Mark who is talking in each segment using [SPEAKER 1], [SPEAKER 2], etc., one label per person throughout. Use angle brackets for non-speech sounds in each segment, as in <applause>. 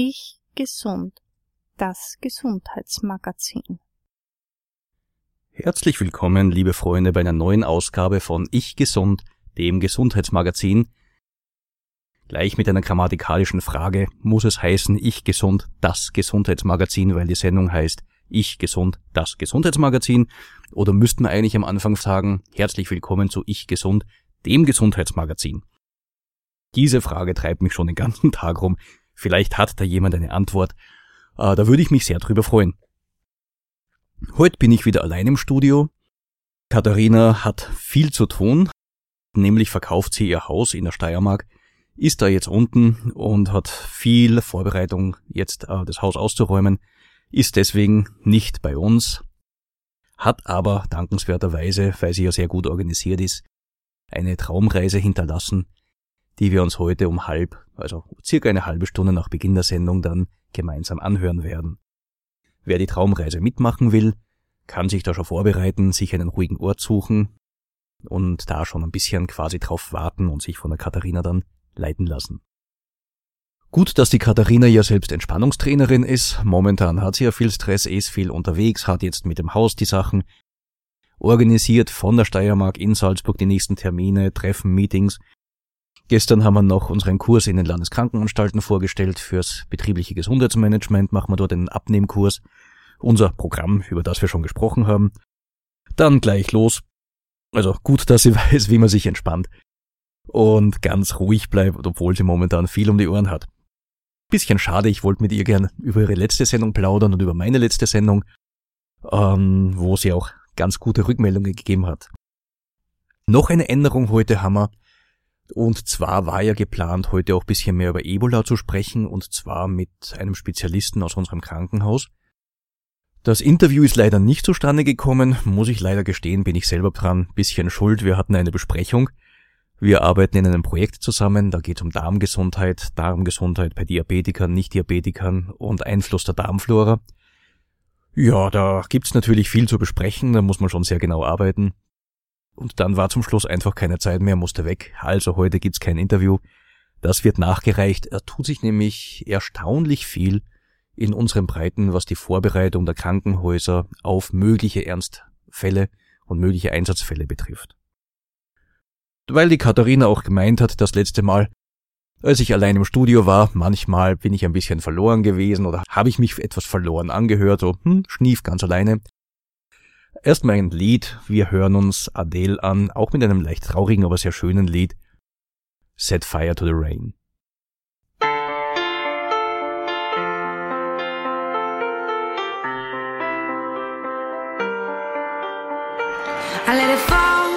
[SPEAKER 1] Ich gesund. Das Gesundheitsmagazin.
[SPEAKER 2] Herzlich willkommen, liebe Freunde, bei einer neuen Ausgabe von Ich Gesund, dem Gesundheitsmagazin. Gleich mit einer grammatikalischen Frage, muss es heißen Ich Gesund, das Gesundheitsmagazin, weil die Sendung heißt Ich Gesund, das Gesundheitsmagazin? Oder müssten wir eigentlich am Anfang sagen, herzlich willkommen zu Ich Gesund, dem Gesundheitsmagazin? Diese Frage treibt mich schon den ganzen Tag rum. Vielleicht hat da jemand eine Antwort. Äh, da würde ich mich sehr drüber freuen. Heute bin ich wieder allein im Studio. Katharina hat viel zu tun, nämlich verkauft sie ihr Haus in der Steiermark, ist da jetzt unten und hat viel Vorbereitung, jetzt äh, das Haus auszuräumen, ist deswegen nicht bei uns, hat aber dankenswerterweise, weil sie ja sehr gut organisiert ist, eine Traumreise hinterlassen, die wir uns heute um halb, also circa eine halbe Stunde nach Beginn der Sendung dann gemeinsam anhören werden. Wer die Traumreise mitmachen will, kann sich da schon vorbereiten, sich einen ruhigen Ort suchen und da schon ein bisschen quasi drauf warten und sich von der Katharina dann leiten lassen. Gut, dass die Katharina ja selbst Entspannungstrainerin ist. Momentan hat sie ja viel Stress, ist viel unterwegs, hat jetzt mit dem Haus die Sachen organisiert von der Steiermark in Salzburg die nächsten Termine, Treffen, Meetings. Gestern haben wir noch unseren Kurs in den Landeskrankenanstalten vorgestellt. Fürs betriebliche Gesundheitsmanagement machen wir dort einen Abnehmkurs. Unser Programm, über das wir schon gesprochen haben. Dann gleich los. Also gut, dass sie <laughs> weiß, wie man sich entspannt. Und ganz ruhig bleibt, obwohl sie momentan viel um die Ohren hat. Bisschen schade, ich wollte mit ihr gern über ihre letzte Sendung plaudern und über meine letzte Sendung, ähm, wo sie auch ganz gute Rückmeldungen gegeben hat. Noch eine Änderung heute haben wir. Und zwar war ja geplant, heute auch bisschen mehr über Ebola zu sprechen, und zwar mit einem Spezialisten aus unserem Krankenhaus. Das Interview ist leider nicht zustande gekommen, muss ich leider gestehen, bin ich selber dran, bisschen schuld, wir hatten eine Besprechung. Wir arbeiten in einem Projekt zusammen, da geht es um Darmgesundheit, Darmgesundheit bei Diabetikern, Nicht-Diabetikern und Einfluss der Darmflora. Ja, da gibt's natürlich viel zu besprechen, da muss man schon sehr genau arbeiten. Und dann war zum Schluss einfach keine Zeit mehr, musste weg. Also heute gibt's kein Interview. Das wird nachgereicht. Er tut sich nämlich erstaunlich viel in unseren Breiten, was die Vorbereitung der Krankenhäuser auf mögliche Ernstfälle und mögliche Einsatzfälle betrifft. Weil die Katharina auch gemeint hat, das letzte Mal, als ich allein im Studio war, manchmal bin ich ein bisschen verloren gewesen oder habe ich mich etwas verloren angehört, so hm, schnief ganz alleine. Erstmal ein Lied. Wir hören uns Adele an, auch mit einem leicht traurigen, aber sehr schönen Lied. Set Fire to the Rain.
[SPEAKER 3] I let it fall,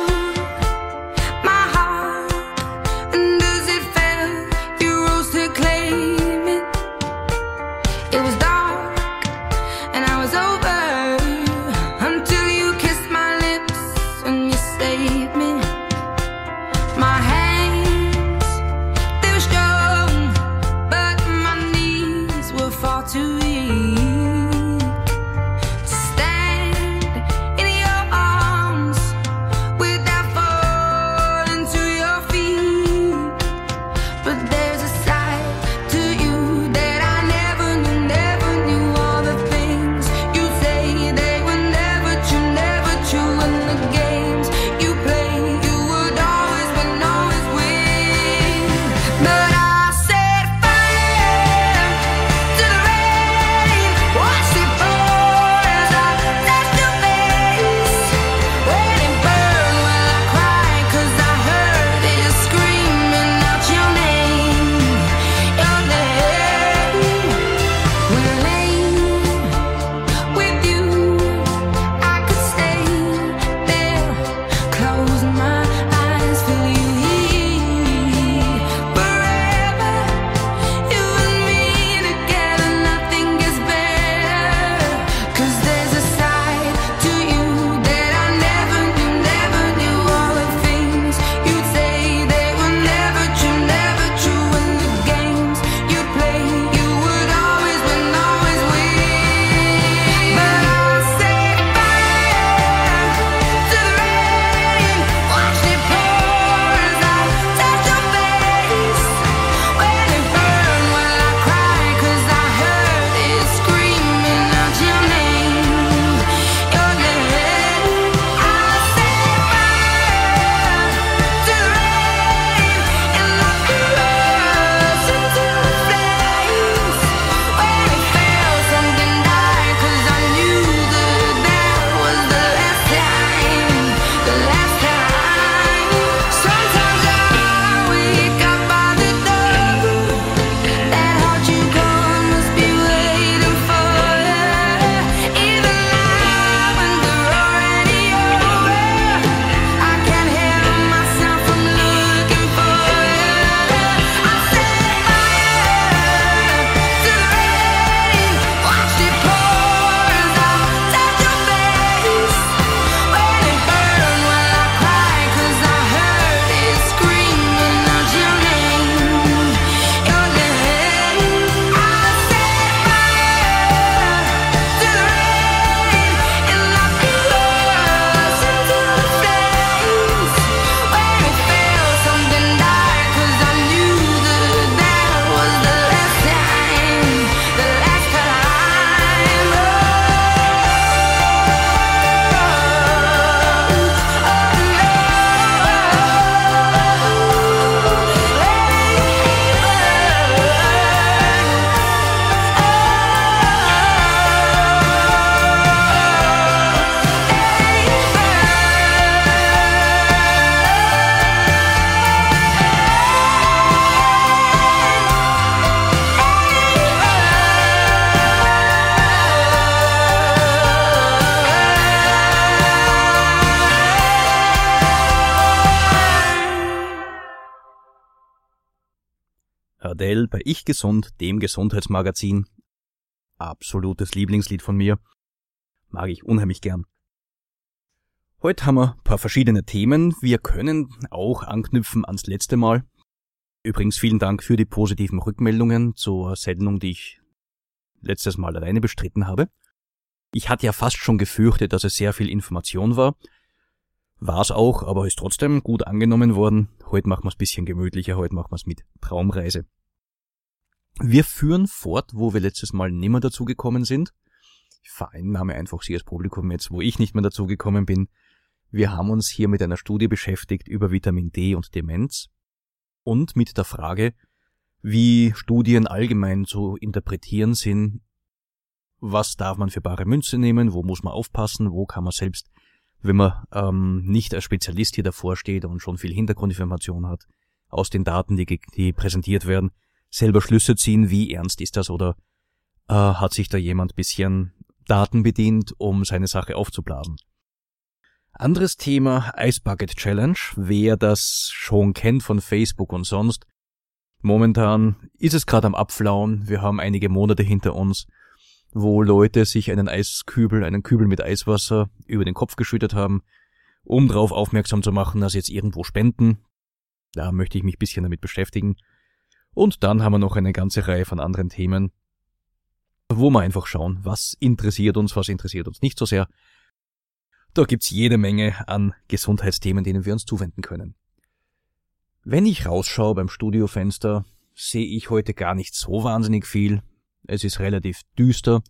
[SPEAKER 2] Adele bei Ich Gesund, dem Gesundheitsmagazin. Absolutes Lieblingslied von mir. Mag ich unheimlich gern. Heute haben wir ein paar verschiedene Themen. Wir können auch anknüpfen ans letzte Mal. Übrigens vielen Dank für die positiven Rückmeldungen zur Sendung, die ich letztes Mal alleine bestritten habe. Ich hatte ja fast schon gefürchtet, dass es sehr viel Information war. War es auch, aber ist trotzdem gut angenommen worden. Heute machen wir es bisschen gemütlicher, heute machen wir es mit Traumreise. Wir führen fort, wo wir letztes Mal nimmer dazu gekommen sind. Ich vereinnahme einfach Sie als Publikum jetzt, wo ich nicht mehr dazu gekommen bin. Wir haben uns hier mit einer Studie beschäftigt über Vitamin D und Demenz und mit der Frage, wie Studien allgemein zu interpretieren sind. Was darf man für bare Münze nehmen? Wo muss man aufpassen? Wo kann man selbst wenn man ähm, nicht als Spezialist hier davor steht und schon viel Hintergrundinformation hat, aus den Daten, die, die präsentiert werden, selber Schlüsse ziehen, wie ernst ist das oder äh, hat sich da jemand bisschen Daten bedient, um seine Sache aufzublasen. Anderes Thema, Ice Bucket Challenge. Wer das schon kennt von Facebook und sonst. Momentan ist es gerade am Abflauen. Wir haben einige Monate hinter uns wo Leute sich einen Eiskübel, einen Kübel mit Eiswasser über den Kopf geschüttet haben, um darauf aufmerksam zu machen, dass jetzt irgendwo spenden. Da möchte ich mich bisschen damit beschäftigen. Und dann haben wir noch eine ganze Reihe von anderen Themen, wo wir einfach schauen, was interessiert uns, was interessiert uns nicht so sehr. Da gibt's jede Menge an Gesundheitsthemen, denen wir uns zuwenden können. Wenn ich rausschaue beim Studiofenster, sehe ich heute gar nicht so wahnsinnig viel. Es ist relativ düster,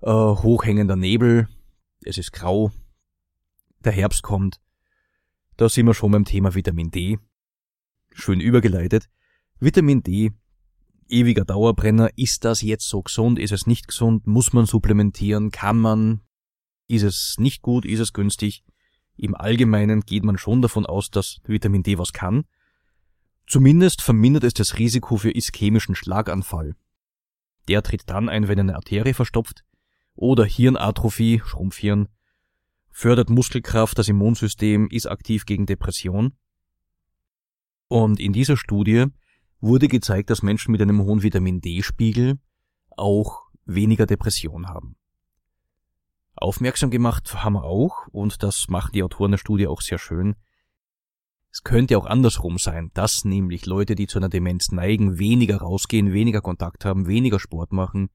[SPEAKER 2] äh, hochhängender Nebel, es ist grau, der Herbst kommt. Da sind wir schon beim Thema Vitamin D. Schön übergeleitet. Vitamin D, ewiger Dauerbrenner. Ist das jetzt so gesund? Ist es nicht gesund? Muss man supplementieren? Kann man? Ist es nicht gut? Ist es günstig? Im Allgemeinen geht man schon davon aus, dass Vitamin D was kann. Zumindest vermindert es das Risiko für ischämischen Schlaganfall. Der tritt dann ein, wenn eine Arterie verstopft oder Hirnatrophie, Schrumpfhirn, fördert Muskelkraft, das Immunsystem ist aktiv gegen Depression. Und in dieser Studie wurde gezeigt, dass Menschen mit einem hohen Vitamin D-Spiegel auch weniger Depression haben. Aufmerksam gemacht haben wir auch, und das machen die Autoren der Studie auch sehr schön, es könnte auch andersrum sein, dass nämlich Leute, die zu einer Demenz neigen, weniger rausgehen, weniger Kontakt haben, weniger Sport machen,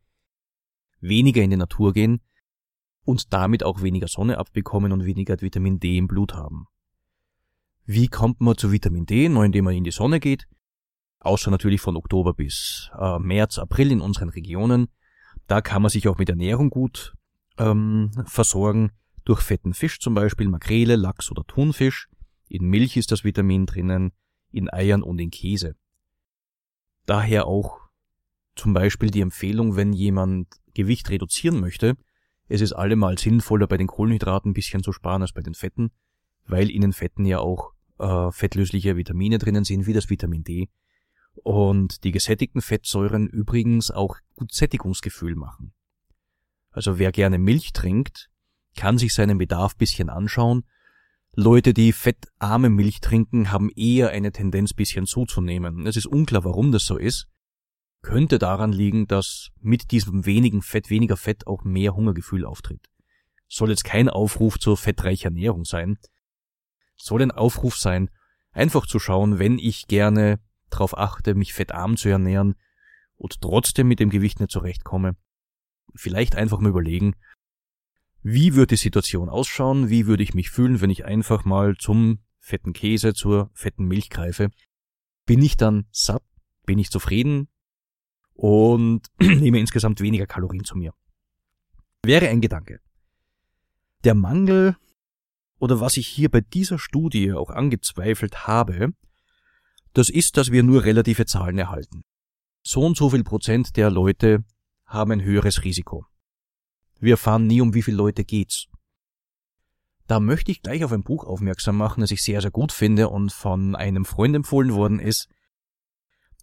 [SPEAKER 2] weniger in die Natur gehen und damit auch weniger Sonne abbekommen und weniger Vitamin D im Blut haben. Wie kommt man zu Vitamin D? Nur indem man in die Sonne geht. Außer natürlich von Oktober bis äh, März, April in unseren Regionen. Da kann man sich auch mit Ernährung gut ähm, versorgen. Durch fetten Fisch zum Beispiel, Makrele, Lachs oder Thunfisch. In Milch ist das Vitamin drinnen, in Eiern und in Käse. Daher auch zum Beispiel die Empfehlung, wenn jemand Gewicht reduzieren möchte, es ist allemal sinnvoller, bei den Kohlenhydraten ein bisschen zu sparen als bei den Fetten, weil in den Fetten ja auch äh, fettlösliche Vitamine drinnen sind, wie das Vitamin D. Und die gesättigten Fettsäuren übrigens auch gut Sättigungsgefühl machen. Also wer gerne Milch trinkt, kann sich seinen Bedarf bisschen anschauen Leute, die fettarme Milch trinken, haben eher eine Tendenz, bisschen zuzunehmen. Es ist unklar, warum das so ist. Könnte daran liegen, dass mit diesem wenigen Fett, weniger Fett auch mehr Hungergefühl auftritt. Soll jetzt kein Aufruf zur fettreichen Ernährung sein. Soll ein Aufruf sein, einfach zu schauen, wenn ich gerne darauf achte, mich fettarm zu ernähren und trotzdem mit dem Gewicht nicht zurechtkomme. Vielleicht einfach mal überlegen, wie würde die Situation ausschauen? Wie würde ich mich fühlen, wenn ich einfach mal zum fetten Käse, zur fetten Milch greife? Bin ich dann satt? Bin ich zufrieden? Und <clears throat> nehme insgesamt weniger Kalorien zu mir? Wäre ein Gedanke. Der Mangel oder was ich hier bei dieser Studie auch angezweifelt habe, das ist, dass wir nur relative Zahlen erhalten. So und so viel Prozent der Leute haben ein höheres Risiko. Wir erfahren nie, um wie viele Leute geht's. Da möchte ich gleich auf ein Buch aufmerksam machen, das ich sehr, sehr gut finde und von einem Freund empfohlen worden ist.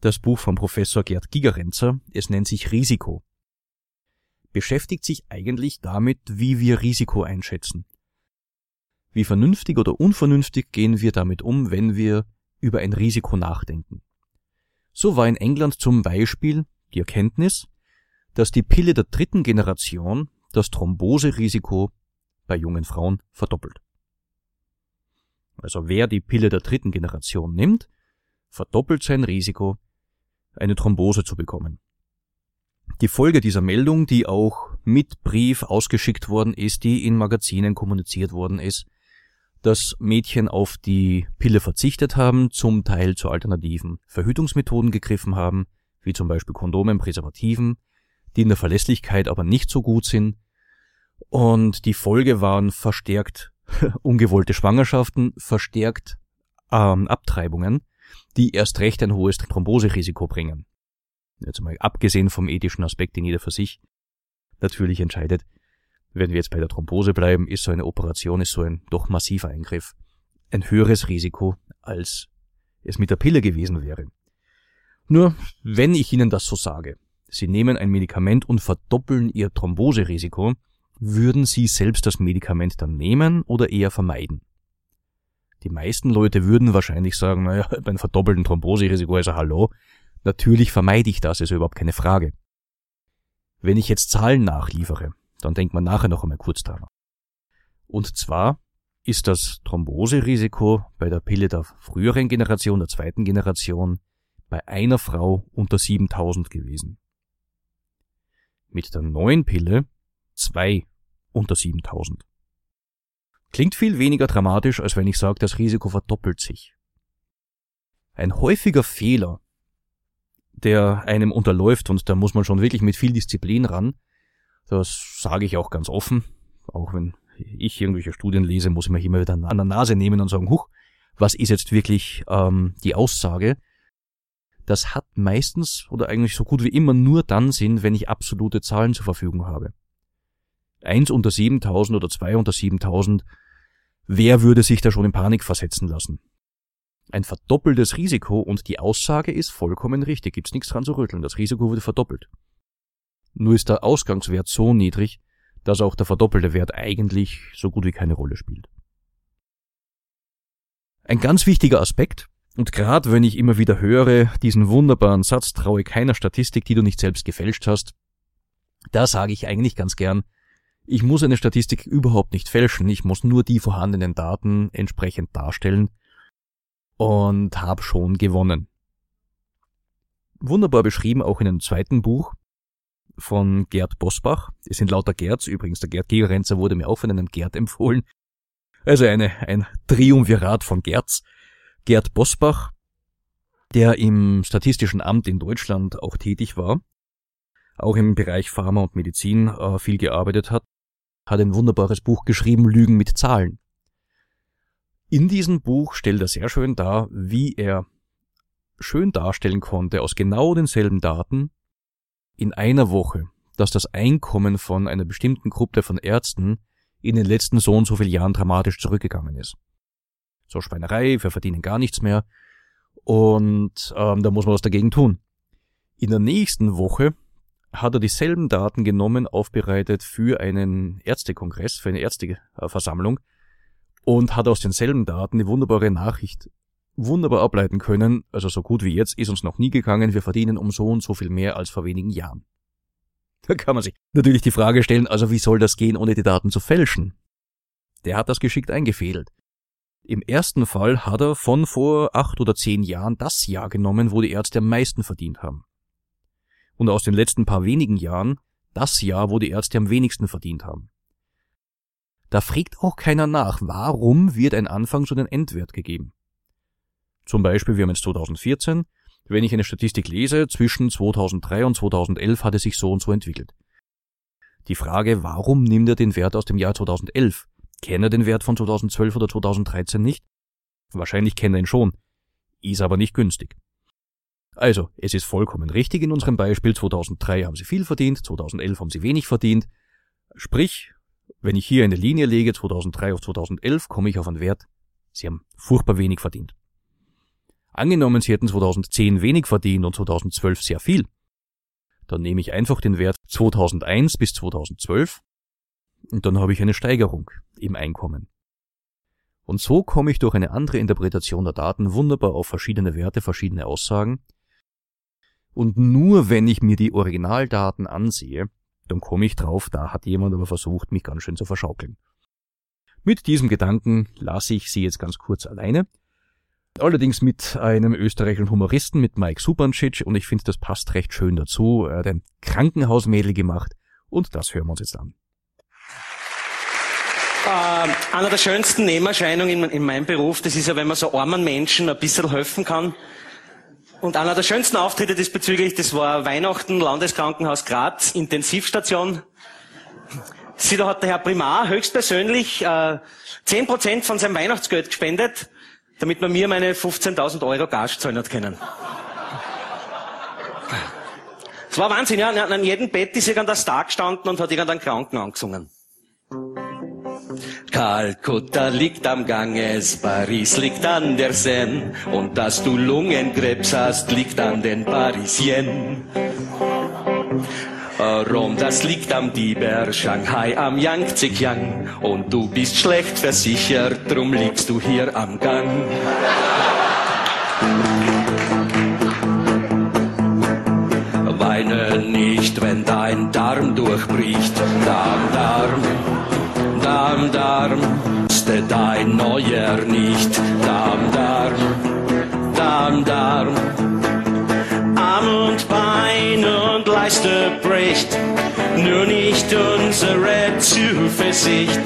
[SPEAKER 2] Das Buch von Professor Gerd Gigerenzer. Es nennt sich Risiko. Beschäftigt sich eigentlich damit, wie wir Risiko einschätzen. Wie vernünftig oder unvernünftig gehen wir damit um, wenn wir über ein Risiko nachdenken. So war in England zum Beispiel die Erkenntnis, dass die Pille der dritten Generation das Thromboserisiko bei jungen Frauen verdoppelt. Also wer die Pille der dritten Generation nimmt, verdoppelt sein Risiko, eine Thrombose zu bekommen. Die Folge dieser Meldung, die auch mit Brief ausgeschickt worden ist, die in Magazinen kommuniziert worden ist, dass Mädchen auf die Pille verzichtet haben, zum Teil zu alternativen Verhütungsmethoden gegriffen haben, wie zum Beispiel Kondomen, Präservativen, die in der Verlässlichkeit aber nicht so gut sind. Und die Folge waren verstärkt <laughs> ungewollte Schwangerschaften, verstärkt ähm, Abtreibungen, die erst recht ein hohes Thromboserisiko bringen. Jetzt mal abgesehen vom ethischen Aspekt, den jeder für sich natürlich entscheidet, wenn wir jetzt bei der Thrombose bleiben, ist so eine Operation, ist so ein doch massiver Eingriff ein höheres Risiko, als es mit der Pille gewesen wäre. Nur, wenn ich Ihnen das so sage, Sie nehmen ein Medikament und verdoppeln Ihr Thromboserisiko, würden Sie selbst das Medikament dann nehmen oder eher vermeiden? Die meisten Leute würden wahrscheinlich sagen, naja, <laughs> beim verdoppelten Thromboserisiko, also hallo, natürlich vermeide ich das, ist überhaupt keine Frage. Wenn ich jetzt Zahlen nachliefere, dann denkt man nachher noch einmal kurz dran. Und zwar ist das Thromboserisiko bei der Pille der früheren Generation, der zweiten Generation, bei einer Frau unter 7000 gewesen. Mit der neuen Pille zwei unter 7000. Klingt viel weniger dramatisch, als wenn ich sage, das Risiko verdoppelt sich. Ein häufiger Fehler, der einem unterläuft, und da muss man schon wirklich mit viel Disziplin ran, das sage ich auch ganz offen. Auch wenn ich irgendwelche Studien lese, muss ich mich immer wieder an der Nase nehmen und sagen, huch, was ist jetzt wirklich ähm, die Aussage? Das hat meistens oder eigentlich so gut wie immer nur dann Sinn, wenn ich absolute Zahlen zur Verfügung habe. Eins unter 7000 oder zwei unter 7000, wer würde sich da schon in Panik versetzen lassen? Ein verdoppeltes Risiko und die Aussage ist vollkommen richtig, gibt's nichts dran zu rütteln, das Risiko wurde verdoppelt. Nur ist der Ausgangswert so niedrig, dass auch der verdoppelte Wert eigentlich so gut wie keine Rolle spielt. Ein ganz wichtiger Aspekt, und gerade wenn ich immer wieder höre, diesen wunderbaren Satz, traue keiner Statistik, die du nicht selbst gefälscht hast, da sage ich eigentlich ganz gern, ich muss eine Statistik überhaupt nicht fälschen, ich muss nur die vorhandenen Daten entsprechend darstellen und habe schon gewonnen. Wunderbar beschrieben auch in einem zweiten Buch, von Gerd Bosbach. Es sind lauter Gerds, übrigens der Gerd Gegerenzer wurde mir auch von einem Gerd empfohlen. Also eine, ein Triumvirat von Gerds. Gerd Bosbach, der im Statistischen Amt in Deutschland auch tätig war, auch im Bereich Pharma und Medizin äh, viel gearbeitet hat, hat ein wunderbares Buch geschrieben, Lügen mit Zahlen. In diesem Buch stellt er sehr schön dar, wie er schön darstellen konnte, aus genau denselben Daten, in einer Woche, dass das Einkommen von einer bestimmten Gruppe von Ärzten in den letzten so und so vielen Jahren dramatisch zurückgegangen ist. So Schweinerei, wir verdienen gar nichts mehr und ähm, da muss man was dagegen tun. In der nächsten Woche hat er dieselben Daten genommen, aufbereitet für einen Ärztekongress, für eine Ärzteversammlung und hat aus denselben Daten die wunderbare Nachricht wunderbar ableiten können, also so gut wie jetzt ist uns noch nie gegangen, wir verdienen um so und so viel mehr als vor wenigen Jahren. Da kann man sich natürlich die Frage stellen, also wie soll das gehen, ohne die Daten zu fälschen? Der hat das geschickt eingefädelt. Im ersten Fall hat er von vor acht oder zehn Jahren das Jahr genommen, wo die Ärzte am meisten verdient haben. Und aus den letzten paar wenigen Jahren das Jahr, wo die Ärzte am wenigsten verdient haben. Da fragt auch keiner nach, warum wird ein Anfang schon ein Endwert gegeben. Zum Beispiel, wir haben jetzt 2014. Wenn ich eine Statistik lese, zwischen 2003 und 2011 hat es sich so und so entwickelt. Die Frage, warum nimmt er den Wert aus dem Jahr 2011? Kennt er den Wert von 2012 oder 2013 nicht? Wahrscheinlich kennt er ihn schon. Ist aber nicht günstig. Also, es ist vollkommen richtig in unserem Beispiel. 2003 haben sie viel verdient, 2011 haben sie wenig verdient. Sprich, wenn ich hier eine Linie lege, 2003 auf 2011, komme ich auf einen Wert, sie haben furchtbar wenig verdient. Angenommen, Sie hätten 2010 wenig verdient und 2012 sehr viel. Dann nehme ich einfach den Wert 2001 bis 2012 und dann habe ich eine Steigerung im Einkommen. Und so komme ich durch eine andere Interpretation der Daten wunderbar auf verschiedene Werte, verschiedene Aussagen Und nur wenn ich mir die Originaldaten ansehe, dann komme ich drauf, da hat jemand aber versucht, mich ganz schön zu verschaukeln. Mit diesem Gedanken lasse ich Sie jetzt ganz kurz alleine. Allerdings mit einem österreichischen Humoristen, mit Mike Supancic, und ich finde, das passt recht schön dazu. Er hat ein Krankenhausmädel gemacht, und das hören wir uns jetzt an.
[SPEAKER 4] Äh, einer der schönsten Nebenerscheinungen in, in meinem Beruf, das ist ja, wenn man so armen Menschen ein bisschen helfen kann. Und einer der schönsten Auftritte diesbezüglich, das war Weihnachten, Landeskrankenhaus Graz, Intensivstation. Sie, da hat der Herr Primar höchstpersönlich äh, 10% von seinem Weihnachtsgeld gespendet, damit man mir meine 15.000 Euro Gage zahlen hat können. Es war Wahnsinn, ja. An jedem Bett ist irgendein Star gestanden und hat irgendeinen Kranken angesungen. Kalkutta liegt am Ganges, Paris liegt an der Seine und dass du Lungenkrebs hast, liegt an den Parisien. Rom, das liegt am Tiber, Shanghai am Yangtze-Kiang und du bist schlecht versichert, drum liegst du hier am Gang. Weine nicht, wenn dein Darm durchbricht, Darm, Darm. Darm, Darm, ist dein Neuer nicht. Darm, Darm, Darm, Darm. Arm und Bein und Leiste bricht, nur nicht unsere Zuversicht.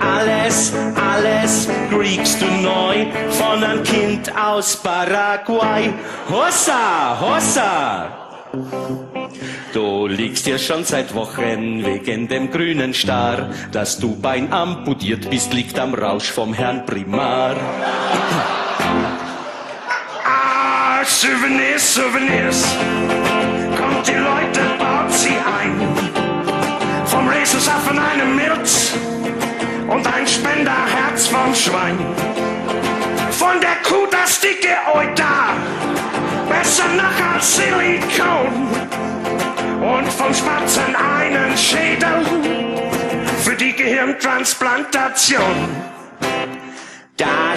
[SPEAKER 4] Alles, alles kriegst du neu von einem Kind aus Paraguay. Hossa, Hossa! Du liegst hier schon seit Wochen wegen dem grünen Star. Dass du Bein amputiert bist, liegt am Rausch vom Herrn Primar.
[SPEAKER 5] Ah, Souvenirs, Souvenirs. Kommt die Leute, baut sie ein. Vom Rhesusaffen eine Milz und ein Spenderherz vom Schwein. Von der Kuh das dicke Euter, besser noch als Silikon. Und vom Spatzen einen Schädel für die Gehirntransplantation.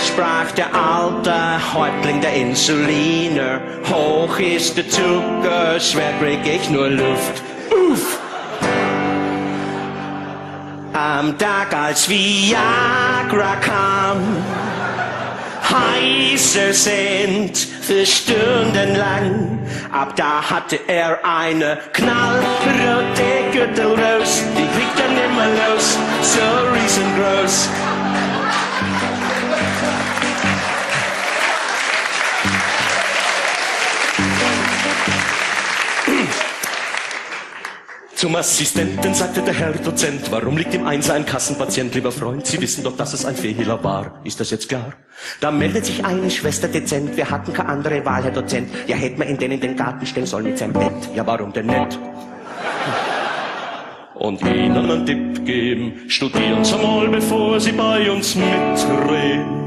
[SPEAKER 4] Sprach der alte Häuptling der Insuliner, hoch ist der Zucker, schwer krieg ich nur Luft. Uff! Am Tag als Viagra kam, heißer sind für Stunden lang. Ab da hatte er eine knallrote Gürtelrose, die kriegt er nimmer los, so riesengroß. Zum Assistenten sagte der Herr Dozent, warum liegt im Einser ein Kassenpatient, lieber Freund? Sie wissen doch, dass es ein Fehler war. Ist das jetzt klar? Da meldet sich eine Schwester dezent, wir hatten keine andere Wahl, Herr Dozent. Ja, hätte man ihn denn in den Garten stellen sollen mit seinem Bett. Ja, warum denn nicht? Und ihnen einen Tipp geben, studieren Sie mal, bevor Sie bei uns mitreden.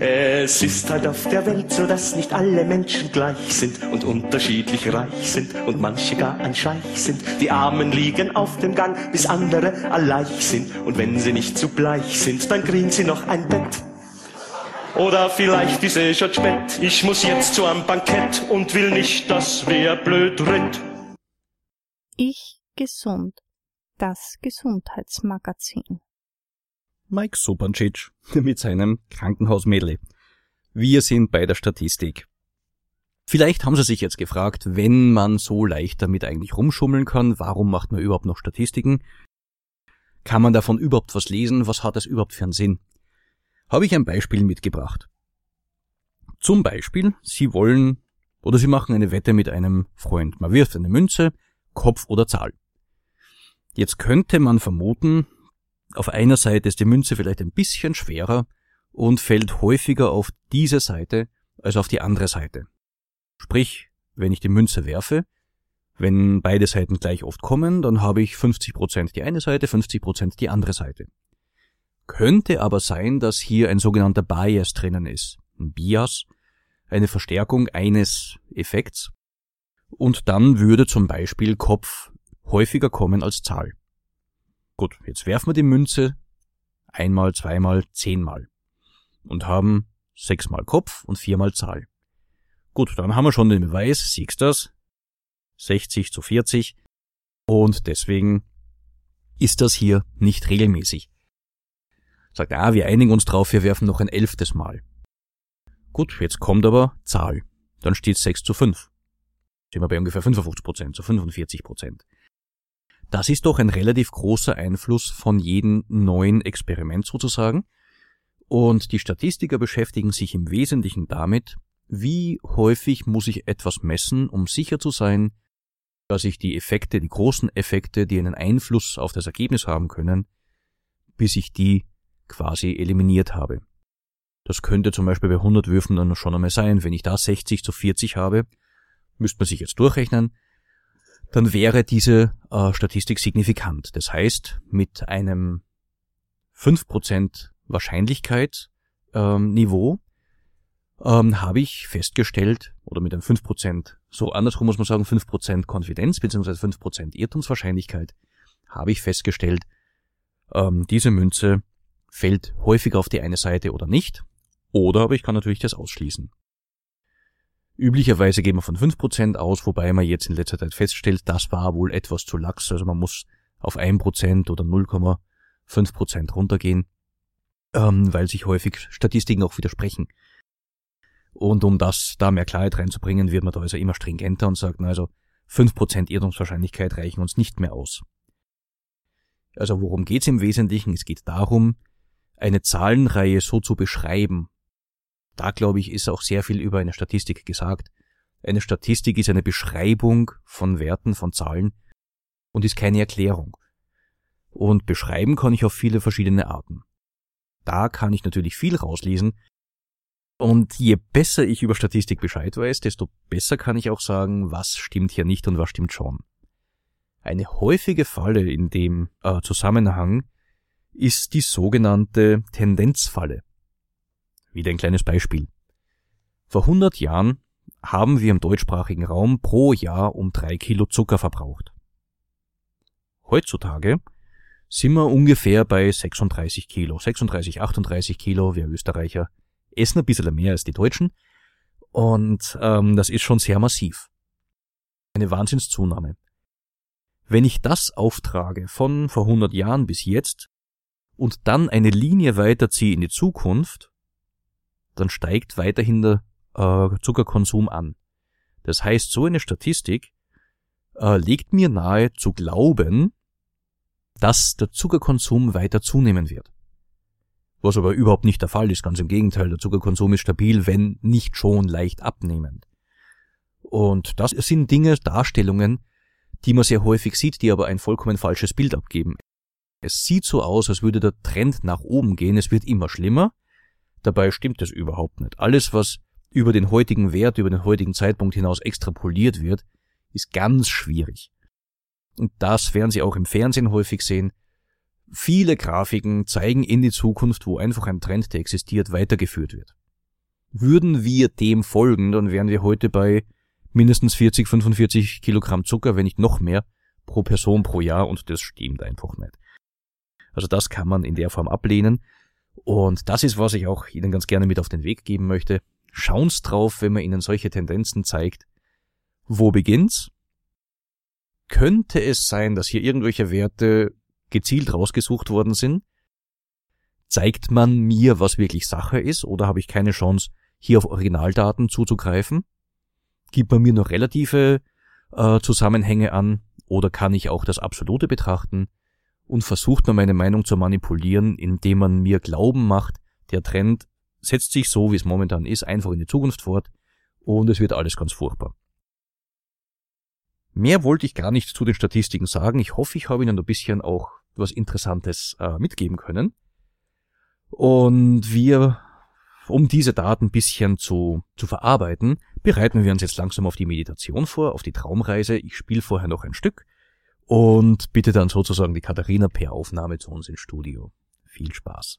[SPEAKER 4] Es ist halt auf der Welt so, dass nicht alle Menschen gleich sind und unterschiedlich reich sind und manche gar ein Scheich sind. Die Armen liegen auf dem Gang, bis andere allein sind. Und wenn sie nicht zu bleich sind, dann kriegen sie noch ein Bett. Oder vielleicht ist eh schon spät. Ich muss jetzt zu einem Bankett und will nicht, dass wer blöd rennt.
[SPEAKER 1] Ich gesund. Das Gesundheitsmagazin.
[SPEAKER 2] Mike Sopancic <laughs> mit seinem Krankenhausmädel. Wir sind bei der Statistik. Vielleicht haben Sie sich jetzt gefragt, wenn man so leicht damit eigentlich rumschummeln kann, warum macht man überhaupt noch Statistiken? Kann man davon überhaupt was lesen? Was hat das überhaupt für einen Sinn? Habe ich ein Beispiel mitgebracht. Zum Beispiel, Sie wollen oder Sie machen eine Wette mit einem Freund. Man wirft eine Münze, Kopf oder Zahl. Jetzt könnte man vermuten, auf einer Seite ist die Münze vielleicht ein bisschen schwerer und fällt häufiger auf diese Seite als auf die andere Seite. Sprich, wenn ich die Münze werfe, wenn beide Seiten gleich oft kommen, dann habe ich 50% die eine Seite, 50% die andere Seite. Könnte aber sein, dass hier ein sogenannter Bias drinnen ist. Ein Bias, eine Verstärkung eines Effekts. Und dann würde zum Beispiel Kopf häufiger kommen als Zahl. Gut, jetzt werfen wir die Münze einmal, zweimal, zehnmal und haben sechsmal Kopf und viermal Zahl. Gut, dann haben wir schon den Beweis, siehst das, 60 zu 40 und deswegen ist das hier nicht regelmäßig. Sagt, ah, wir einigen uns drauf, wir werfen noch ein elftes Mal. Gut, jetzt kommt aber Zahl. Dann steht 6 zu 5. Sind wir bei ungefähr 55 Prozent, zu 45 Prozent. Das ist doch ein relativ großer Einfluss von jedem neuen Experiment sozusagen. Und die Statistiker beschäftigen sich im Wesentlichen damit, wie häufig muss ich etwas messen, um sicher zu sein, dass ich die Effekte, die großen Effekte, die einen Einfluss auf das Ergebnis haben können, bis ich die quasi eliminiert habe. Das könnte zum Beispiel bei 100 Würfen dann schon einmal sein. Wenn ich da 60 zu 40 habe, müsste man sich jetzt durchrechnen, dann wäre diese äh, Statistik signifikant. Das heißt, mit einem 5% Wahrscheinlichkeit ähm, Niveau ähm, habe ich festgestellt, oder mit einem 5%, so andersrum muss man sagen, 5% Konfidenz bzw. 5% Irrtumswahrscheinlichkeit, habe ich festgestellt, ähm, diese Münze fällt häufig auf die eine Seite oder nicht, oder aber ich kann natürlich das ausschließen. Üblicherweise gehen wir von 5% aus, wobei man jetzt in letzter Zeit feststellt, das war wohl etwas zu lax, also man muss auf 1% oder 0,5% runtergehen, ähm, weil sich häufig Statistiken auch widersprechen. Und um das da mehr Klarheit reinzubringen, wird man da also immer stringenter und sagt, na also 5% Irrtumswahrscheinlichkeit reichen uns nicht mehr aus. Also worum geht's im Wesentlichen? Es geht darum, eine Zahlenreihe so zu beschreiben. Da glaube ich, ist auch sehr viel über eine Statistik gesagt. Eine Statistik ist eine Beschreibung von Werten, von Zahlen und ist keine Erklärung. Und beschreiben kann ich auf viele verschiedene Arten. Da kann ich natürlich viel rauslesen, und je besser ich über Statistik Bescheid weiß, desto besser kann ich auch sagen, was stimmt hier nicht und was stimmt schon. Eine häufige Falle in dem äh, Zusammenhang ist die sogenannte Tendenzfalle. Wieder ein kleines Beispiel. Vor 100 Jahren haben wir im deutschsprachigen Raum pro Jahr um drei Kilo Zucker verbraucht. Heutzutage sind wir ungefähr bei 36 Kilo, 36, 38 Kilo, wir Österreicher essen ein bisschen mehr als die Deutschen. Und ähm, das ist schon sehr massiv. Eine Wahnsinnszunahme. Wenn ich das auftrage von vor 100 Jahren bis jetzt und dann eine Linie weiterziehe in die Zukunft, dann steigt weiterhin der äh, Zuckerkonsum an. Das heißt, so eine Statistik äh, legt mir nahe zu glauben, dass der Zuckerkonsum weiter zunehmen wird was aber überhaupt nicht der Fall ist, ganz im Gegenteil, der Zuckerkonsum ist stabil, wenn nicht schon leicht abnehmend. Und das sind Dinge, Darstellungen, die man sehr häufig sieht, die aber ein vollkommen falsches Bild abgeben. Es sieht so aus, als würde der Trend nach oben gehen, es wird immer schlimmer, dabei stimmt es überhaupt nicht. Alles, was über den heutigen Wert, über den heutigen Zeitpunkt hinaus extrapoliert wird, ist ganz schwierig. Und das werden Sie auch im Fernsehen häufig sehen. Viele Grafiken zeigen in die Zukunft, wo einfach ein Trend, der existiert, weitergeführt wird. Würden wir dem folgen, dann wären wir heute bei mindestens 40, 45 Kilogramm Zucker, wenn nicht noch mehr, pro Person pro Jahr und das stimmt einfach nicht. Also das kann man in der Form ablehnen und das ist, was ich auch Ihnen ganz gerne mit auf den Weg geben möchte. Schauen's drauf, wenn man Ihnen solche Tendenzen zeigt. Wo beginnt's? Könnte es sein, dass hier irgendwelche Werte gezielt rausgesucht worden sind? Zeigt man mir, was wirklich Sache ist, oder habe ich keine Chance, hier auf Originaldaten zuzugreifen? Gibt man mir nur relative äh, Zusammenhänge an, oder kann ich auch das Absolute betrachten? Und versucht man meine Meinung zu manipulieren, indem man mir Glauben macht, der Trend setzt sich so, wie es momentan ist, einfach in die Zukunft fort und es wird alles ganz furchtbar. Mehr wollte ich gar nicht zu den Statistiken sagen. Ich hoffe, ich habe Ihnen ein bisschen auch was Interessantes äh, mitgeben können. Und wir, um diese Daten ein bisschen zu, zu verarbeiten, bereiten wir uns jetzt langsam auf die Meditation vor, auf die Traumreise. Ich spiele vorher noch ein Stück und bitte dann sozusagen die Katharina per Aufnahme zu uns ins Studio. Viel Spaß.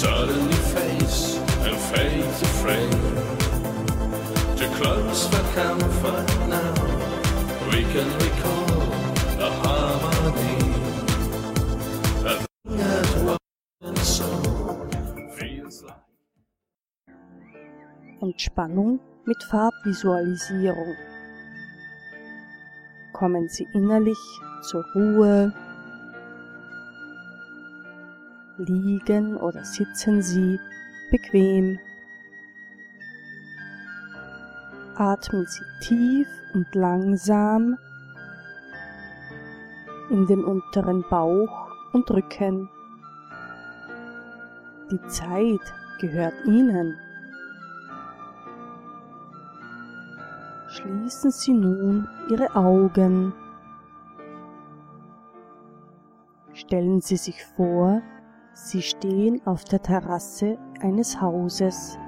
[SPEAKER 6] suddenly face and fade to frame. Too close for comfort now, we can recall the harmony.
[SPEAKER 1] Entspannung mit Farbvisualisierung. Kommen Sie innerlich zur Ruhe. Liegen oder sitzen Sie bequem. Atmen Sie tief und langsam in den unteren Bauch und Rücken. Die Zeit gehört Ihnen. Schließen Sie nun Ihre Augen. Stellen Sie sich vor, Sie stehen auf der Terrasse eines Hauses.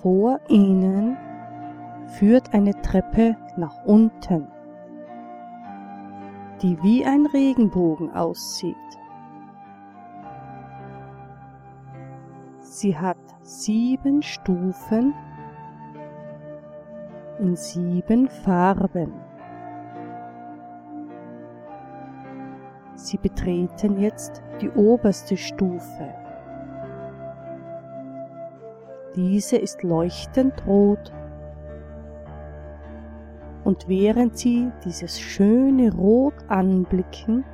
[SPEAKER 1] Vor Ihnen führt eine Treppe nach unten, die wie ein Regenbogen aussieht. Sie hat sieben Stufen in sieben Farben. Sie betreten jetzt die oberste Stufe. Diese ist leuchtend rot und während Sie dieses schöne Rot anblicken,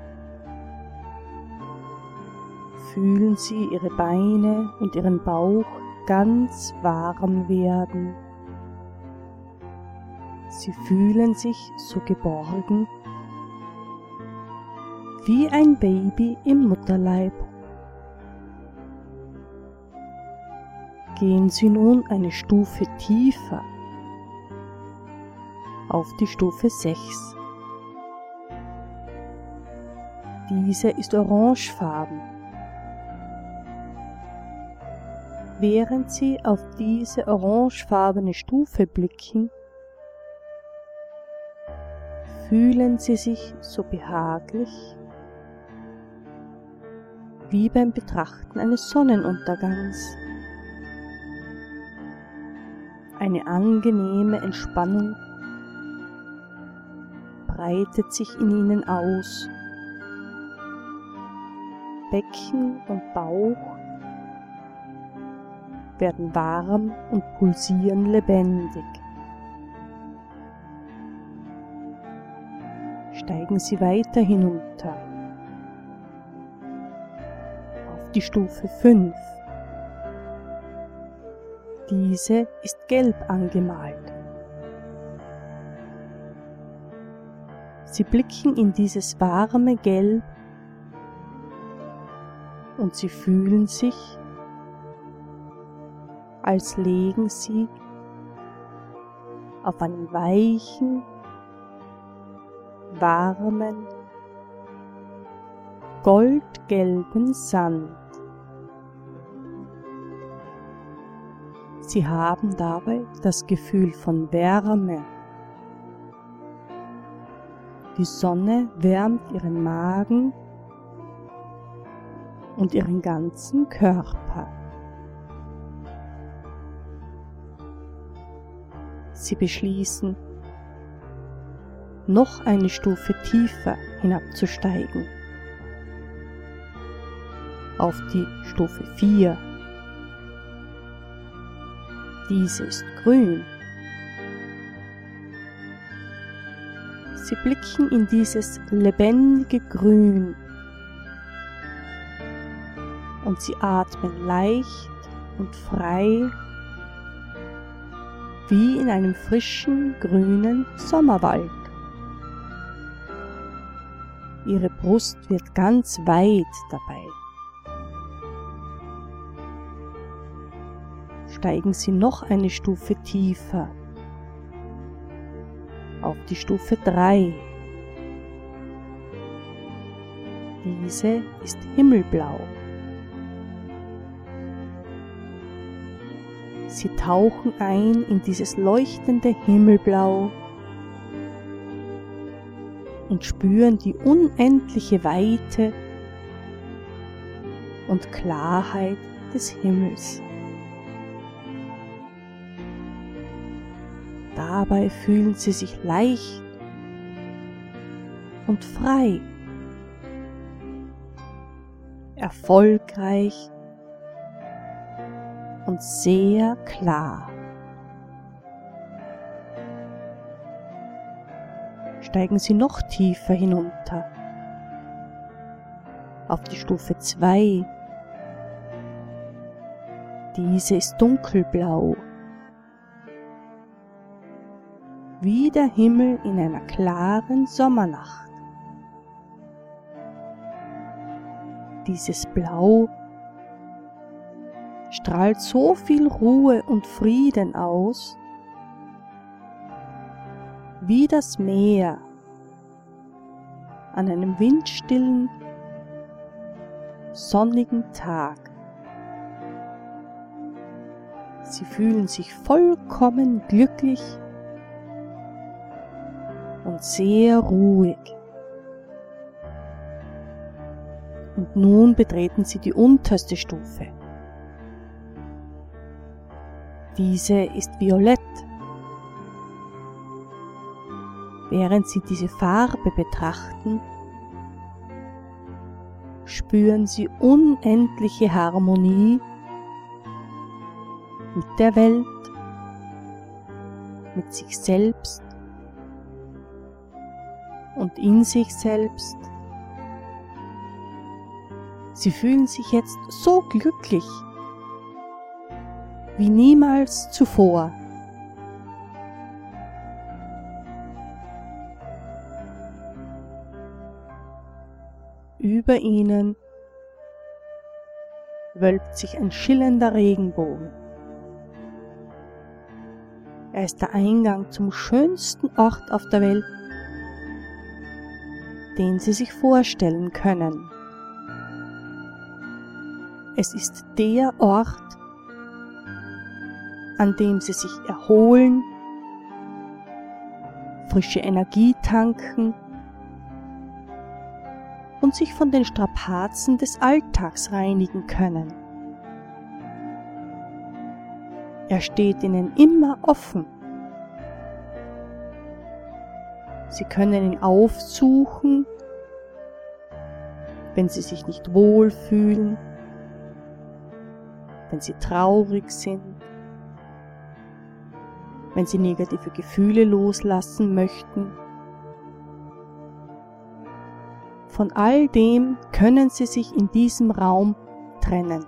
[SPEAKER 1] fühlen Sie Ihre Beine und Ihren Bauch ganz warm werden. Sie fühlen sich so geborgen wie ein Baby im Mutterleib. Gehen Sie nun eine Stufe tiefer auf die Stufe 6. Diese ist orangefarben. Während Sie auf diese orangefarbene Stufe blicken, fühlen Sie sich so behaglich wie beim Betrachten eines Sonnenuntergangs. Eine angenehme Entspannung breitet sich in ihnen aus. Becken und Bauch werden warm und pulsieren lebendig. Steigen Sie weiter hinunter die Stufe 5. Diese ist gelb angemalt. Sie blicken in dieses warme Gelb und sie fühlen sich, als legen sie auf einen weichen, warmen, goldgelben Sand. Sie haben dabei das Gefühl von Wärme. Die Sonne wärmt ihren Magen und ihren ganzen Körper. Sie beschließen, noch eine Stufe tiefer hinabzusteigen. auf die Stufe 4. Diese ist grün. Sie blicken in dieses lebendige Grün und sie atmen leicht und frei wie in einem frischen grünen Sommerwald. Ihre Brust wird ganz weit dabei. Steigen Sie noch eine Stufe tiefer auf die Stufe 3. Diese ist himmelblau. Sie tauchen ein in dieses leuchtende Himmelblau und spüren die unendliche Weite und Klarheit des Himmels. Dabei fühlen sie sich leicht und frei, erfolgreich und sehr klar. Steigen Sie noch tiefer hinunter auf die Stufe 2. Diese ist dunkelblau, wie der Himmel in einer klaren Sommernacht. Dieses Blau strahlt so viel Ruhe und Frieden aus, wie das Meer an einem windstillen, sonnigen Tag. Sie fühlen sich vollkommen glücklich und sehr ruhig. Und nun betreten Sie die unterste Stufe. Diese ist violett. Während Sie diese Farbe betrachten, spüren Sie unendliche Harmonie mit der Welt, mit sich selbst und in sich selbst. Sie fühlen sich jetzt so glücklich wie niemals zuvor. Über ihnen wölbt sich ein schillernder Regenbogen. Er ist der Eingang zum schönsten Ort auf der Welt, den Sie sich vorstellen können. Es ist der Ort, an dem Sie sich erholen, frische Energie tanken und sich von den Strapazen des Alltags reinigen können. Er steht Ihnen immer offen. Sie können ihn aufsuchen, wenn Sie sich nicht wohlfühlen, wenn Sie traurig sind, wenn Sie negative Gefühle loslassen möchten. Von all dem können Sie sich in diesem Raum trennen.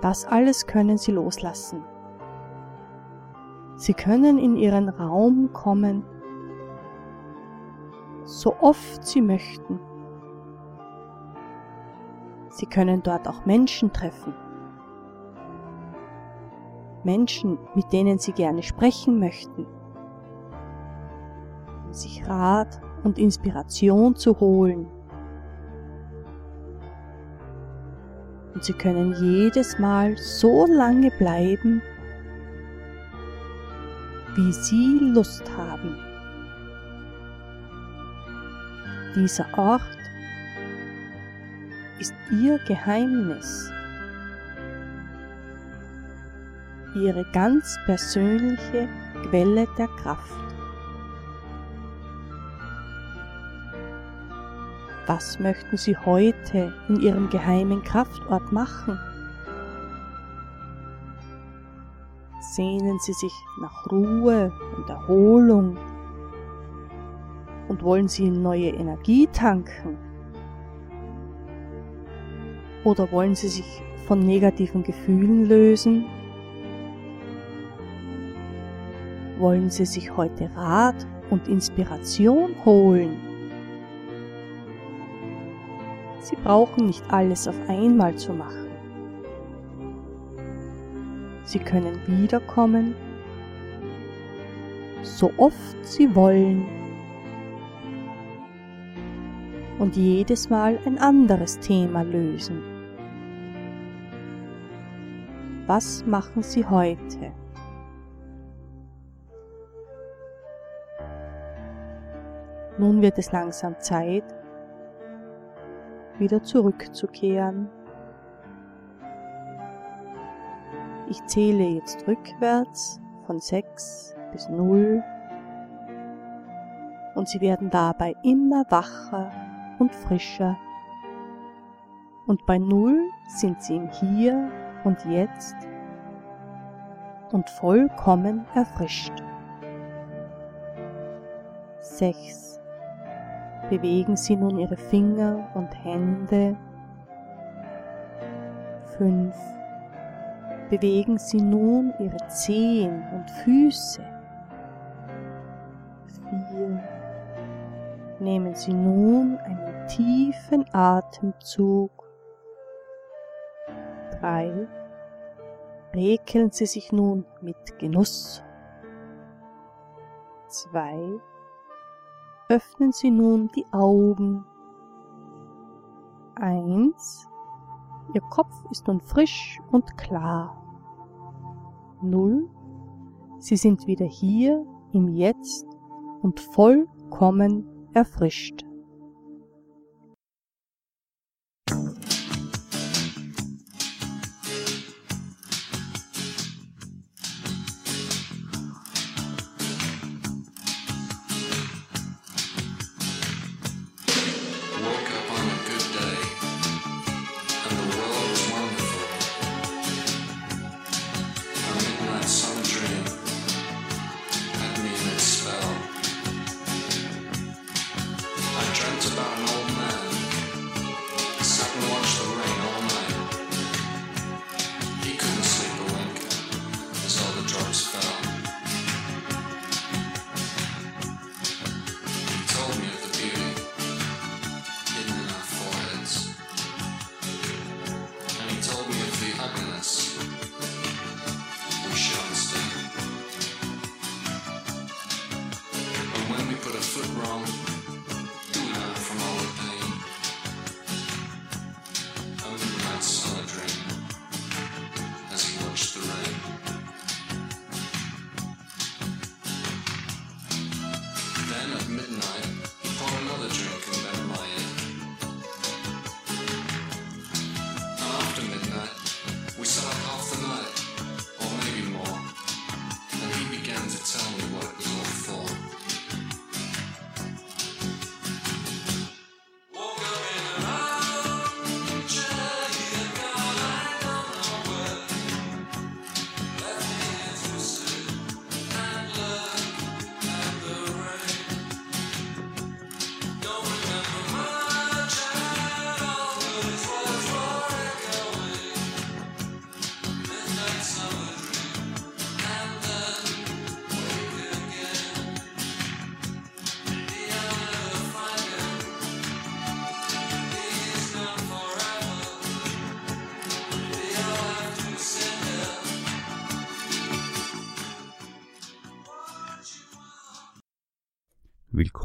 [SPEAKER 1] Das alles können Sie loslassen. Sie können in Ihren Raum kommen, so oft Sie möchten. Sie können dort auch Menschen treffen. Menschen, mit denen Sie gerne sprechen möchten. Um sich Rat und Inspiration zu holen. Und Sie können jedes Mal so lange bleiben, wie Sie Lust haben. Dieser Ort ist Ihr Geheimnis, Ihre ganz persönliche Quelle der Kraft. Was möchten Sie heute in Ihrem geheimen Kraftort machen? Sehnen Sie sich nach Ruhe und Erholung und wollen Sie neue Energie tanken? Oder wollen Sie sich von negativen Gefühlen lösen? Wollen Sie sich heute Rat und Inspiration holen? Sie brauchen nicht alles auf einmal zu machen. Sie können wiederkommen, so oft Sie wollen und jedes Mal ein anderes Thema lösen. Was machen Sie heute? Nun wird es langsam Zeit, wieder zurückzukehren. Ich zähle jetzt rückwärts von 6 bis 0 und Sie werden dabei immer wacher und frischer. Und bei 0 sind Sie im Hier und Jetzt und vollkommen erfrischt. 6. Bewegen Sie nun Ihre Finger und Hände. 5. Bewegen Sie nun Ihre Zehen und Füße. 4. Nehmen Sie nun einen tiefen Atemzug. 3. Rekeln Sie sich nun mit Genuss. 2. Öffnen Sie nun die Augen. 1. Ihr Kopf ist nun frisch und klar. 0. Sie sind wieder hier im Jetzt und vollkommen erfrischt.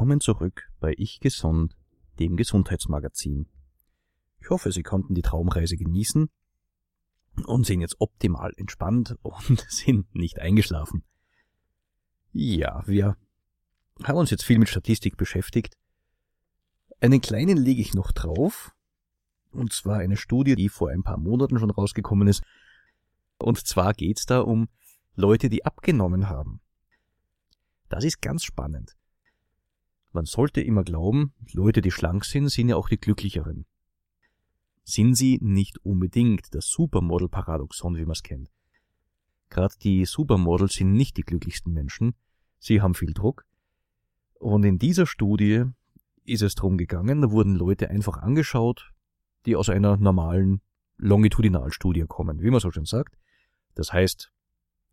[SPEAKER 2] Willkommen zurück bei Ich Gesund, dem Gesundheitsmagazin. Ich hoffe, Sie konnten die Traumreise genießen und sind jetzt optimal entspannt <laughs> und sind nicht eingeschlafen. Ja, wir haben uns jetzt viel mit Statistik beschäftigt. Einen kleinen lege ich noch drauf, und zwar eine Studie, die vor ein paar Monaten schon rausgekommen ist. Und zwar geht's da um Leute, die abgenommen haben. Das ist ganz spannend. Man sollte immer glauben, Leute, die schlank sind, sind ja auch die glücklicheren. Sind sie nicht unbedingt das Supermodel-Paradoxon, wie man es kennt. Gerade die Supermodels sind nicht die glücklichsten Menschen, sie haben viel Druck. Und in dieser Studie ist es darum gegangen, da wurden Leute einfach angeschaut, die aus einer normalen Longitudinalstudie kommen, wie man so schön sagt. Das heißt,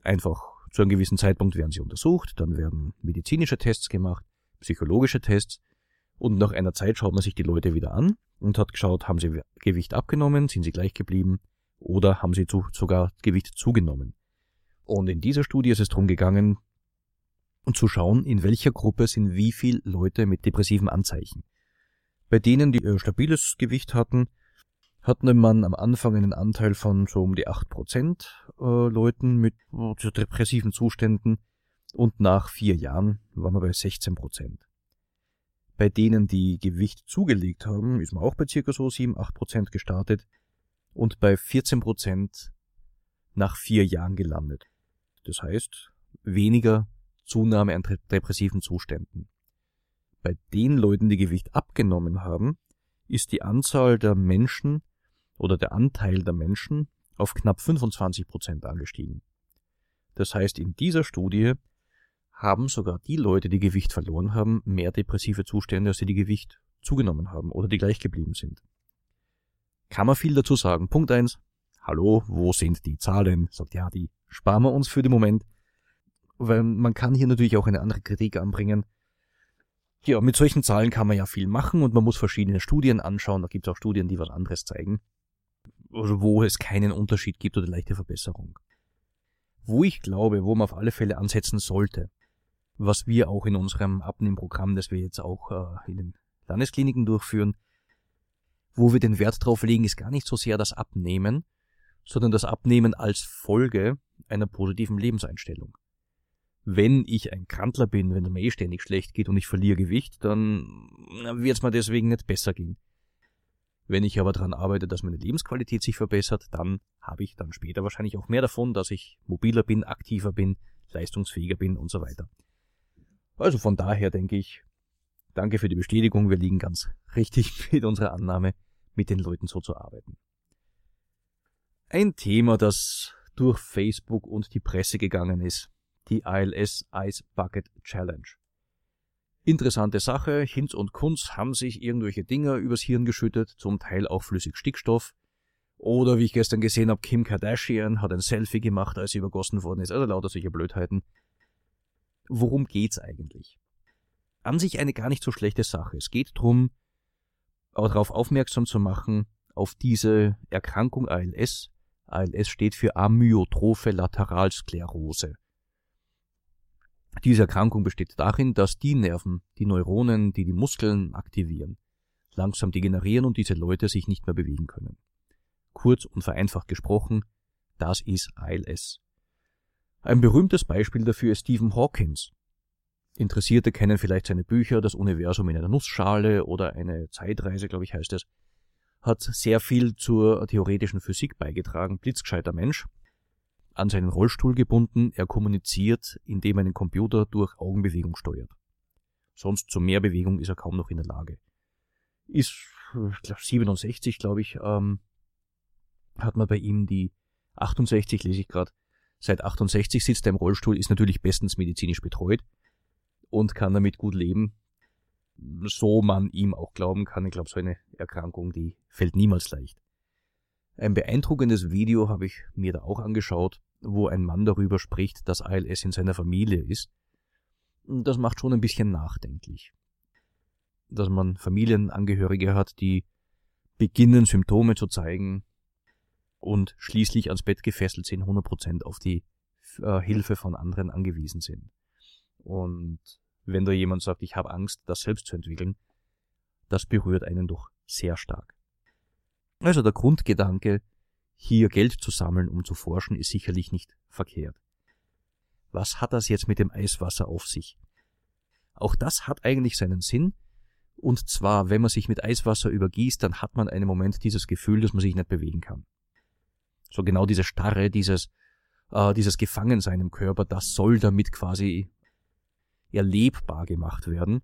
[SPEAKER 2] einfach zu einem gewissen Zeitpunkt werden sie untersucht, dann werden medizinische Tests gemacht, psychologische Tests und nach einer Zeit schaut man sich die Leute wieder an und hat geschaut, haben sie Gewicht abgenommen, sind sie gleich geblieben oder haben sie zu, sogar Gewicht zugenommen. Und in dieser Studie ist es darum gegangen, zu schauen, in welcher Gruppe sind wie viel Leute mit depressiven Anzeichen. Bei denen, die äh, stabiles Gewicht hatten, hatten man am Anfang einen Anteil von so um die 8% äh, Leuten mit äh, depressiven Zuständen und nach vier Jahren waren wir bei 16%. Bei denen, die Gewicht zugelegt haben, ist man auch bei circa so 7-8% gestartet und bei 14% nach vier Jahren gelandet. Das heißt, weniger Zunahme an depressiven Zuständen. Bei den Leuten, die Gewicht abgenommen haben, ist die Anzahl der Menschen oder der Anteil der Menschen auf knapp 25 Prozent angestiegen. Das heißt, in dieser Studie haben sogar die Leute, die Gewicht verloren haben, mehr depressive Zustände, als die, die Gewicht zugenommen haben oder die gleich geblieben sind. Kann man viel dazu sagen. Punkt eins: Hallo, wo sind die Zahlen? Sagt ja, die sparen wir uns für den Moment. Weil man kann hier natürlich auch eine andere Kritik anbringen. Ja, mit solchen Zahlen kann man ja viel machen und man muss verschiedene Studien anschauen. Da gibt es auch Studien, die was anderes zeigen. Oder wo es keinen Unterschied gibt oder leichte Verbesserung. Wo ich glaube, wo man auf alle Fälle ansetzen sollte, was wir auch in unserem Abnehmprogramm, das wir jetzt auch äh, in den Landeskliniken durchführen, wo wir den Wert drauf legen, ist gar nicht so sehr das Abnehmen, sondern das Abnehmen als Folge einer positiven Lebenseinstellung. Wenn ich ein Krantler bin, wenn es mir eh ständig schlecht geht und ich verliere Gewicht, dann wird es mir deswegen nicht besser gehen. Wenn ich aber daran arbeite, dass meine Lebensqualität sich verbessert, dann habe ich dann später wahrscheinlich auch mehr davon, dass ich mobiler bin, aktiver bin, leistungsfähiger bin und so weiter. Also von daher denke ich, danke für die Bestätigung, wir liegen ganz richtig <laughs> mit unserer Annahme, mit den Leuten so zu arbeiten. Ein Thema, das durch Facebook und die Presse gegangen ist, die ILS Ice Bucket Challenge. Interessante Sache, Hinz und Kunz haben sich irgendwelche Dinger übers Hirn geschüttet, zum Teil auch flüssig Stickstoff. Oder wie ich gestern gesehen habe, Kim Kardashian hat ein Selfie gemacht, als sie übergossen worden ist, also lauter solche Blödheiten. Worum geht's eigentlich? An sich eine gar nicht so schlechte Sache. Es geht auch darauf aufmerksam zu machen, auf diese Erkrankung ALS. ALS steht für Amyotrophe Lateralsklerose. Diese Erkrankung besteht darin, dass die Nerven, die Neuronen, die die Muskeln aktivieren, langsam degenerieren und diese Leute sich nicht mehr bewegen können. Kurz und vereinfacht gesprochen, das ist ALS. Ein berühmtes Beispiel dafür ist Stephen Hawkins. Interessierte kennen vielleicht seine Bücher Das Universum in einer Nussschale oder eine Zeitreise, glaube ich, heißt es. Hat sehr viel zur theoretischen Physik beigetragen, blitzgescheiter Mensch, an seinen Rollstuhl gebunden, er kommuniziert, indem er einen Computer durch Augenbewegung steuert. Sonst zu mehr Bewegung ist er kaum noch in der Lage. Ist, ich glaub, 67, glaube ich, ähm, hat man bei ihm die 68, lese ich gerade, seit 68 sitzt er im Rollstuhl, ist natürlich bestens medizinisch betreut und kann damit gut leben. So man ihm auch glauben kann, ich glaube, so eine Erkrankung, die fällt niemals leicht. Ein beeindruckendes Video habe ich mir da auch angeschaut, wo ein Mann darüber spricht, dass ALS in seiner Familie ist. Das macht schon ein bisschen nachdenklich. Dass man Familienangehörige hat, die beginnen Symptome zu zeigen und schließlich ans Bett gefesselt sind, 100% auf die äh, Hilfe von anderen angewiesen sind. Und wenn da jemand sagt, ich habe Angst, das selbst zu entwickeln, das berührt einen doch sehr stark. Also der Grundgedanke, hier Geld zu sammeln, um zu forschen, ist sicherlich nicht verkehrt. Was hat das jetzt mit dem Eiswasser auf sich? Auch das hat eigentlich seinen Sinn. Und zwar, wenn man sich mit Eiswasser übergießt, dann hat man einen Moment dieses Gefühl, dass man sich nicht bewegen kann. So genau diese Starre, dieses, äh, dieses Gefangensein im Körper, das soll damit quasi erlebbar gemacht werden.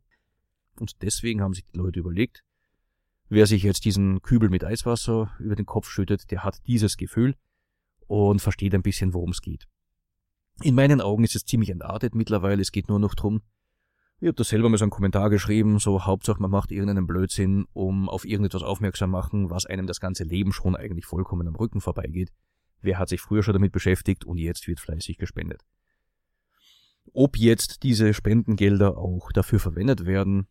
[SPEAKER 2] Und deswegen haben sich die Leute überlegt, wer sich jetzt diesen Kübel mit Eiswasser über den Kopf schüttet, der hat dieses Gefühl und versteht ein bisschen, worum es geht. In meinen Augen ist es ziemlich entartet mittlerweile. Es geht nur noch drum. Ich habe da selber mal so einen Kommentar geschrieben, so Hauptsache man macht irgendeinen Blödsinn, um auf irgendetwas aufmerksam machen, was einem das ganze Leben schon eigentlich vollkommen am Rücken vorbeigeht. Wer hat sich früher schon damit beschäftigt und jetzt wird fleißig gespendet. Ob jetzt diese Spendengelder auch dafür verwendet werden,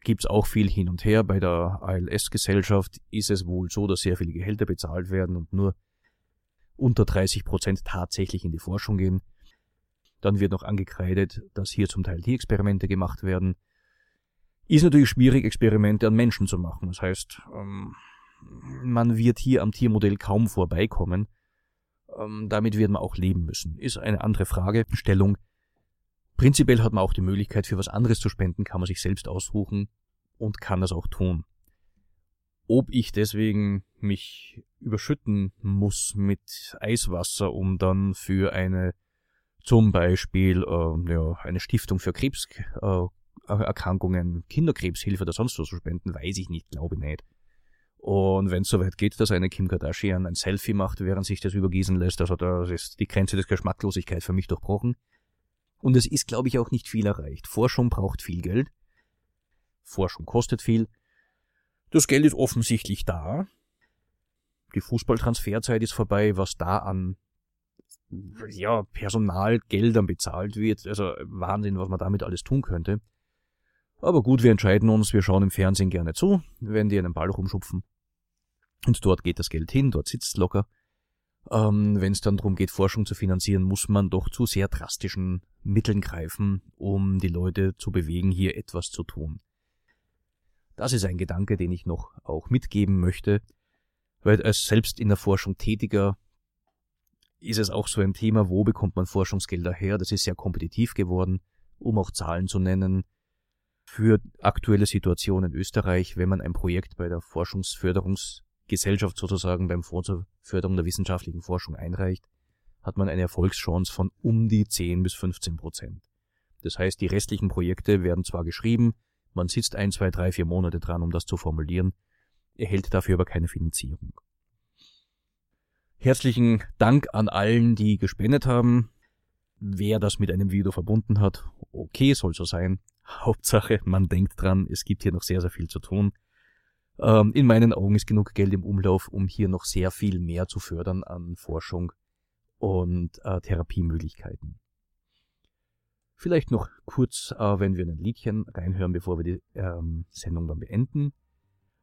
[SPEAKER 2] gibt's auch viel hin und her. Bei der ALS-Gesellschaft ist es wohl so, dass sehr viele Gehälter bezahlt werden und nur unter 30 Prozent tatsächlich in die Forschung gehen. Dann wird noch angekreidet, dass hier zum Teil Tierexperimente gemacht werden. Ist natürlich schwierig, Experimente an Menschen zu machen. Das heißt, ähm, man wird hier am Tiermodell kaum vorbeikommen. Ähm, damit wird man auch leben müssen. Ist eine andere Fragestellung. Prinzipiell hat man auch die Möglichkeit, für was anderes zu spenden, kann man sich selbst aussuchen und kann das auch tun. Ob ich deswegen mich überschütten muss mit Eiswasser, um dann für eine zum Beispiel äh, ja, eine Stiftung für Krebserkrankungen, Kinderkrebshilfe oder sonst was zu spenden, weiß ich nicht, glaube nicht. Und wenn es soweit geht, dass eine Kim Kardashian ein Selfie macht, während sich das übergießen lässt, also da ist die Grenze des Geschmacklosigkeit für mich durchbrochen. Und es ist, glaube ich, auch nicht viel erreicht. Forschung braucht viel Geld. Forschung kostet viel. Das Geld ist offensichtlich da. Die Fußballtransferzeit ist vorbei, was da an ja, Personalgeldern bezahlt wird. Also Wahnsinn, was man damit alles tun könnte. Aber gut, wir entscheiden uns, wir schauen im Fernsehen gerne zu, wenn die einen Ball rumschupfen. Und dort geht das Geld hin, dort sitzt locker. Ähm, wenn es dann darum geht, Forschung zu finanzieren, muss man doch zu sehr drastischen Mitteln greifen, um die Leute zu bewegen, hier etwas zu tun. Das ist ein Gedanke, den ich noch auch mitgeben möchte, weil als selbst in der Forschung tätiger ist es auch so ein Thema, wo bekommt man Forschungsgelder her? Das ist sehr kompetitiv geworden, um auch Zahlen zu nennen. Für aktuelle Situation in Österreich, wenn man ein Projekt bei der Forschungsförderungsgesellschaft sozusagen beim Fonds zur Förderung der wissenschaftlichen Forschung einreicht, hat man eine Erfolgschance von um die 10 bis 15 Prozent. Das heißt, die restlichen Projekte werden zwar geschrieben, man sitzt ein, zwei, drei, vier Monate dran, um das zu formulieren, erhält dafür aber keine Finanzierung. Herzlichen Dank an allen, die gespendet haben. Wer das mit einem Video verbunden hat, okay, soll so sein. <laughs> Hauptsache, man denkt dran, es gibt hier noch sehr, sehr viel zu tun. Ähm, in meinen Augen ist genug Geld im Umlauf, um hier noch sehr viel mehr zu fördern an Forschung und äh, Therapiemöglichkeiten. Vielleicht noch kurz, äh, wenn wir ein Liedchen reinhören, bevor wir die ähm, Sendung dann beenden.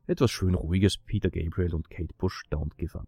[SPEAKER 2] Etwas schön ruhiges, Peter Gabriel und Kate Bush, Don't Give Up.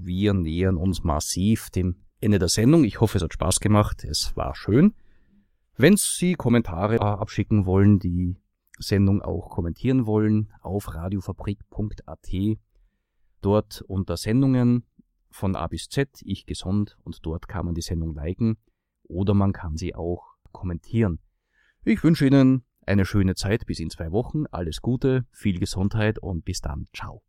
[SPEAKER 2] Wir nähern uns massiv dem Ende der Sendung. Ich hoffe, es hat Spaß gemacht. Es war schön. Wenn Sie Kommentare äh, abschicken wollen, die Sendung auch kommentieren wollen, auf radiofabrik.at, dort unter Sendungen von A bis Z, ich gesund, und dort kann man die Sendung liken oder man kann sie auch kommentieren. Ich wünsche Ihnen eine schöne Zeit bis in zwei Wochen, alles Gute, viel Gesundheit und bis dann, ciao.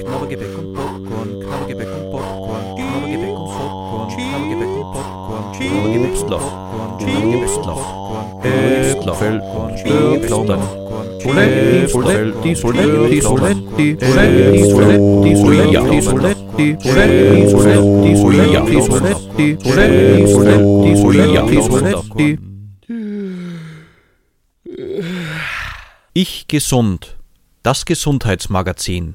[SPEAKER 7] Knabbergebäck und Popcorn, Knabbergebäck und Popcorn, Knabbergebäck und Popcorn, Knabbergebäck und Popcorn,
[SPEAKER 2] Knabbergebäckslauf,
[SPEAKER 7] Knabbergebäckslauf,
[SPEAKER 2] Äpfel und
[SPEAKER 7] Störplaudern,
[SPEAKER 2] Soletti, Soletti, Soletti, Soletti, Soletti, Soletti, Soletti, Soletti, Soletti, Soletti, Soletti, Soletti, Soletti, Soletti, Soletti, Soletti. Ich gesund. Das Gesundheitsmagazin